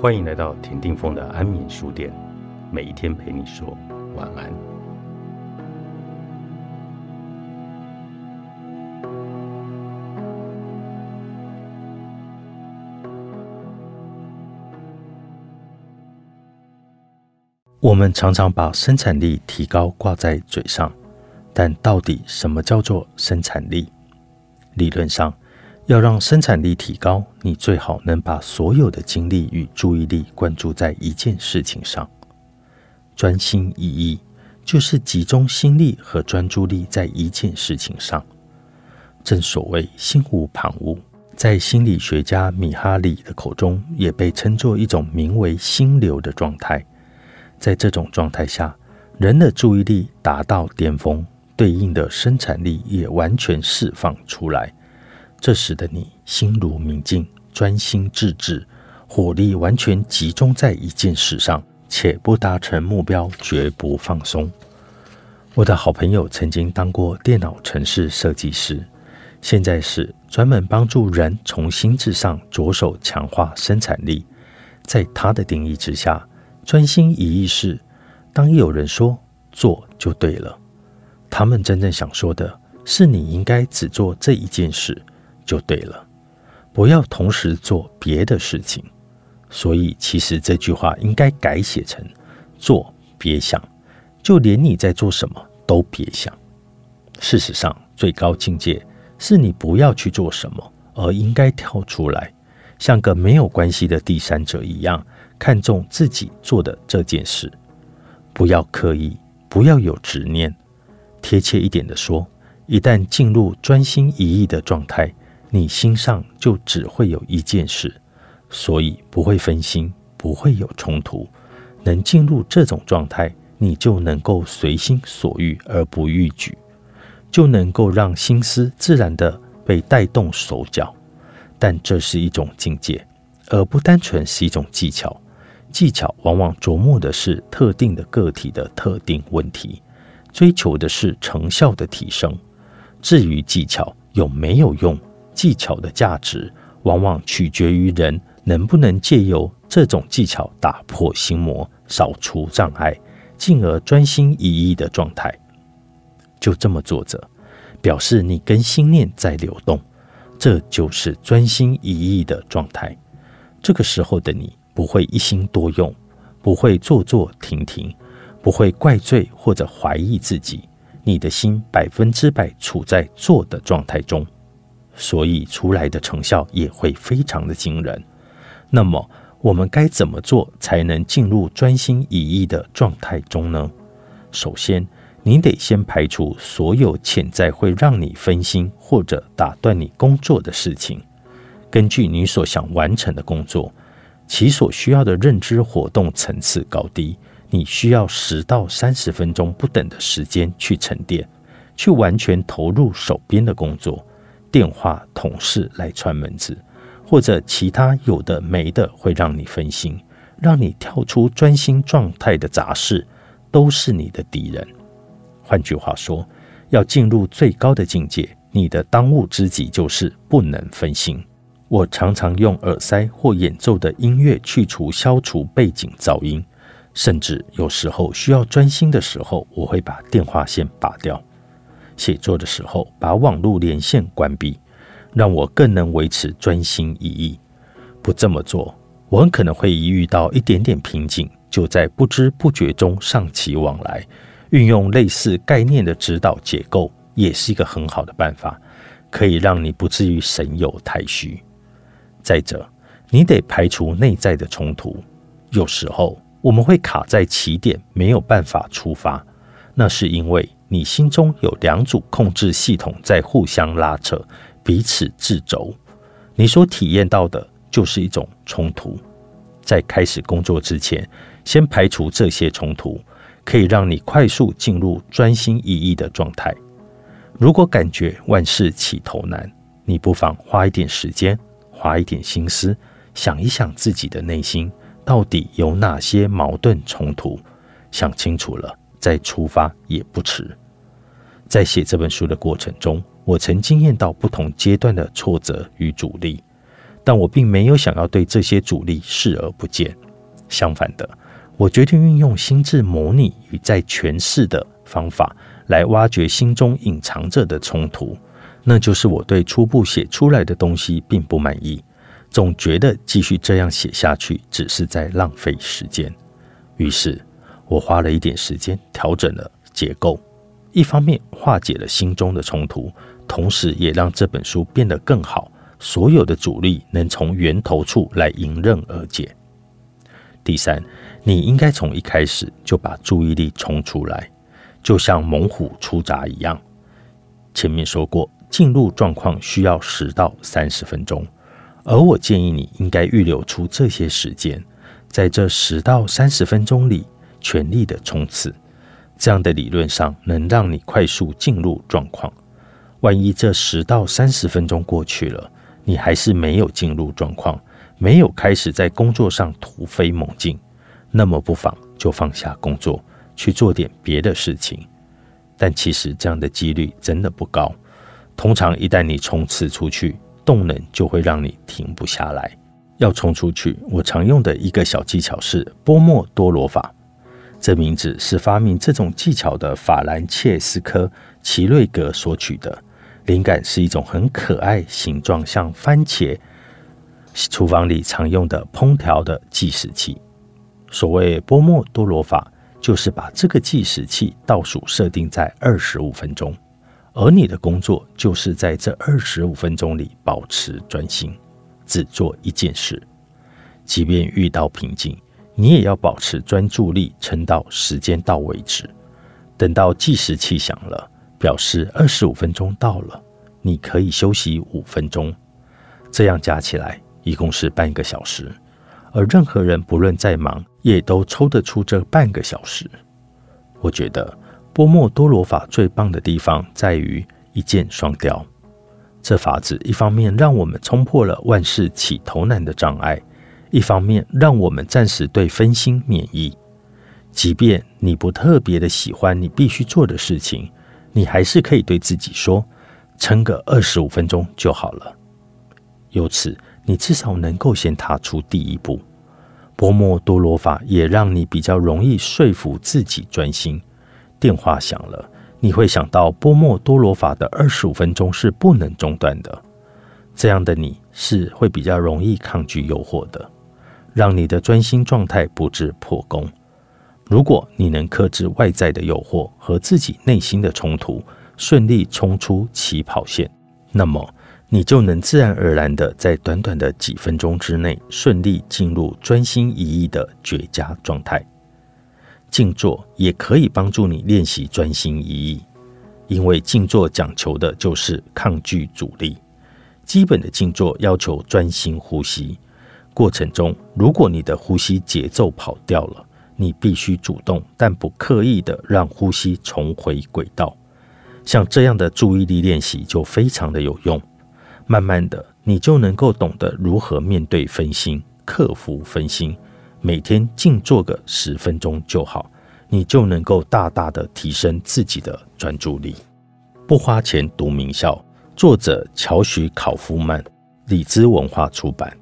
欢迎来到田定峰的安眠书店，每一天陪你说晚安。我们常常把生产力提高挂在嘴上，但到底什么叫做生产力？理论上。要让生产力提高，你最好能把所有的精力与注意力关注在一件事情上。专心一意就是集中心力和专注力在一件事情上。正所谓心无旁骛，在心理学家米哈里的口中，也被称作一种名为心流的状态。在这种状态下，人的注意力达到巅峰，对应的生产力也完全释放出来。这时的你心如明镜，专心致志，火力完全集中在一件事上，且不达成目标绝不放松。我的好朋友曾经当过电脑程式设计师，现在是专门帮助人从心智上着手强化生产力。在他的定义之下，专心一意是当有人说做就对了，他们真正想说的是你应该只做这一件事。就对了，不要同时做别的事情。所以，其实这句话应该改写成：做别想，就连你在做什么都别想。事实上，最高境界是你不要去做什么，而应该跳出来，像个没有关系的第三者一样，看重自己做的这件事。不要刻意，不要有执念。贴切一点的说，一旦进入专心一意的状态。你心上就只会有一件事，所以不会分心，不会有冲突。能进入这种状态，你就能够随心所欲而不逾矩，就能够让心思自然的被带动手脚。但这是一种境界，而不单纯是一种技巧。技巧往往琢磨的是特定的个体的特定问题，追求的是成效的提升。至于技巧有没有用？技巧的价值，往往取决于人能不能借由这种技巧打破心魔，扫除障碍，进而专心一意的状态。就这么做着，表示你跟心念在流动，这就是专心一意的状态。这个时候的你，不会一心多用，不会坐坐停停，不会怪罪或者怀疑自己，你的心百分之百处在做的状态中。所以出来的成效也会非常的惊人。那么我们该怎么做才能进入专心一意的状态中呢？首先，你得先排除所有潜在会让你分心或者打断你工作的事情。根据你所想完成的工作，其所需要的认知活动层次高低，你需要十到三十分钟不等的时间去沉淀，去完全投入手边的工作。电话、同事来串门子，或者其他有的没的会让你分心，让你跳出专心状态的杂事，都是你的敌人。换句话说，要进入最高的境界，你的当务之急就是不能分心。我常常用耳塞或演奏的音乐去除、消除背景噪音，甚至有时候需要专心的时候，我会把电话线拔掉。写作的时候，把网络连线关闭，让我更能维持专心一意。不这么做，我很可能会一遇到一点点瓶颈，就在不知不觉中上起往来。运用类似概念的指导结构，也是一个很好的办法，可以让你不至于神游太虚。再者，你得排除内在的冲突。有时候我们会卡在起点，没有办法出发，那是因为。你心中有两组控制系统在互相拉扯，彼此制肘。你所体验到的就是一种冲突。在开始工作之前，先排除这些冲突，可以让你快速进入专心一意的状态。如果感觉万事起头难，你不妨花一点时间，花一点心思，想一想自己的内心到底有哪些矛盾冲突。想清楚了，再出发也不迟。在写这本书的过程中，我曾经验到不同阶段的挫折与阻力，但我并没有想要对这些阻力视而不见。相反的，我决定运用心智模拟与在诠释的方法来挖掘心中隐藏着的冲突。那就是我对初步写出来的东西并不满意，总觉得继续这样写下去只是在浪费时间。于是，我花了一点时间调整了结构，一方面化解了心中的冲突，同时也让这本书变得更好。所有的阻力能从源头处来迎刃而解。第三，你应该从一开始就把注意力冲出来，就像猛虎出闸一样。前面说过。进入状况需要十到三十分钟，而我建议你应该预留出这些时间，在这十到三十分钟里全力的冲刺。这样的理论上能让你快速进入状况。万一这十到三十分钟过去了，你还是没有进入状况，没有开始在工作上突飞猛进，那么不妨就放下工作，去做点别的事情。但其实这样的几率真的不高。通常，一旦你冲刺出去，动能就会让你停不下来。要冲出去，我常用的一个小技巧是波莫多罗法。这名字是发明这种技巧的法兰切斯科·奇瑞格所取的，灵感是一种很可爱、形状像番茄、厨房里常用的烹调的计时器。所谓波莫多罗法，就是把这个计时器倒数设定在二十五分钟。而你的工作就是在这二十五分钟里保持专心，只做一件事。即便遇到瓶颈，你也要保持专注力，撑到时间到为止。等到计时器响了，表示二十五分钟到了，你可以休息五分钟。这样加起来一共是半个小时。而任何人不论再忙，也都抽得出这半个小时。我觉得。波莫多罗法最棒的地方在于一箭双雕。这法子一方面让我们冲破了万事起头难的障碍，一方面让我们暂时对分心免疫。即便你不特别的喜欢你必须做的事情，你还是可以对自己说：“撑个二十五分钟就好了。”由此，你至少能够先踏出第一步。波莫多罗法也让你比较容易说服自己专心。电话响了，你会想到波莫多罗法的二十五分钟是不能中断的。这样的你是会比较容易抗拒诱惑的，让你的专心状态不致破功。如果你能克制外在的诱惑和自己内心的冲突，顺利冲出起跑线，那么你就能自然而然的在短短的几分钟之内顺利进入专心一意的绝佳状态。静坐也可以帮助你练习专心一意，因为静坐讲求的就是抗拒阻力。基本的静坐要求专心呼吸，过程中如果你的呼吸节奏跑掉了，你必须主动但不刻意的让呼吸重回轨道。像这样的注意力练习就非常的有用。慢慢的，你就能够懂得如何面对分心，克服分心。每天静坐个十分钟就好，你就能够大大的提升自己的专注力。不花钱读名校，作者乔许考夫曼，李兹文化出版。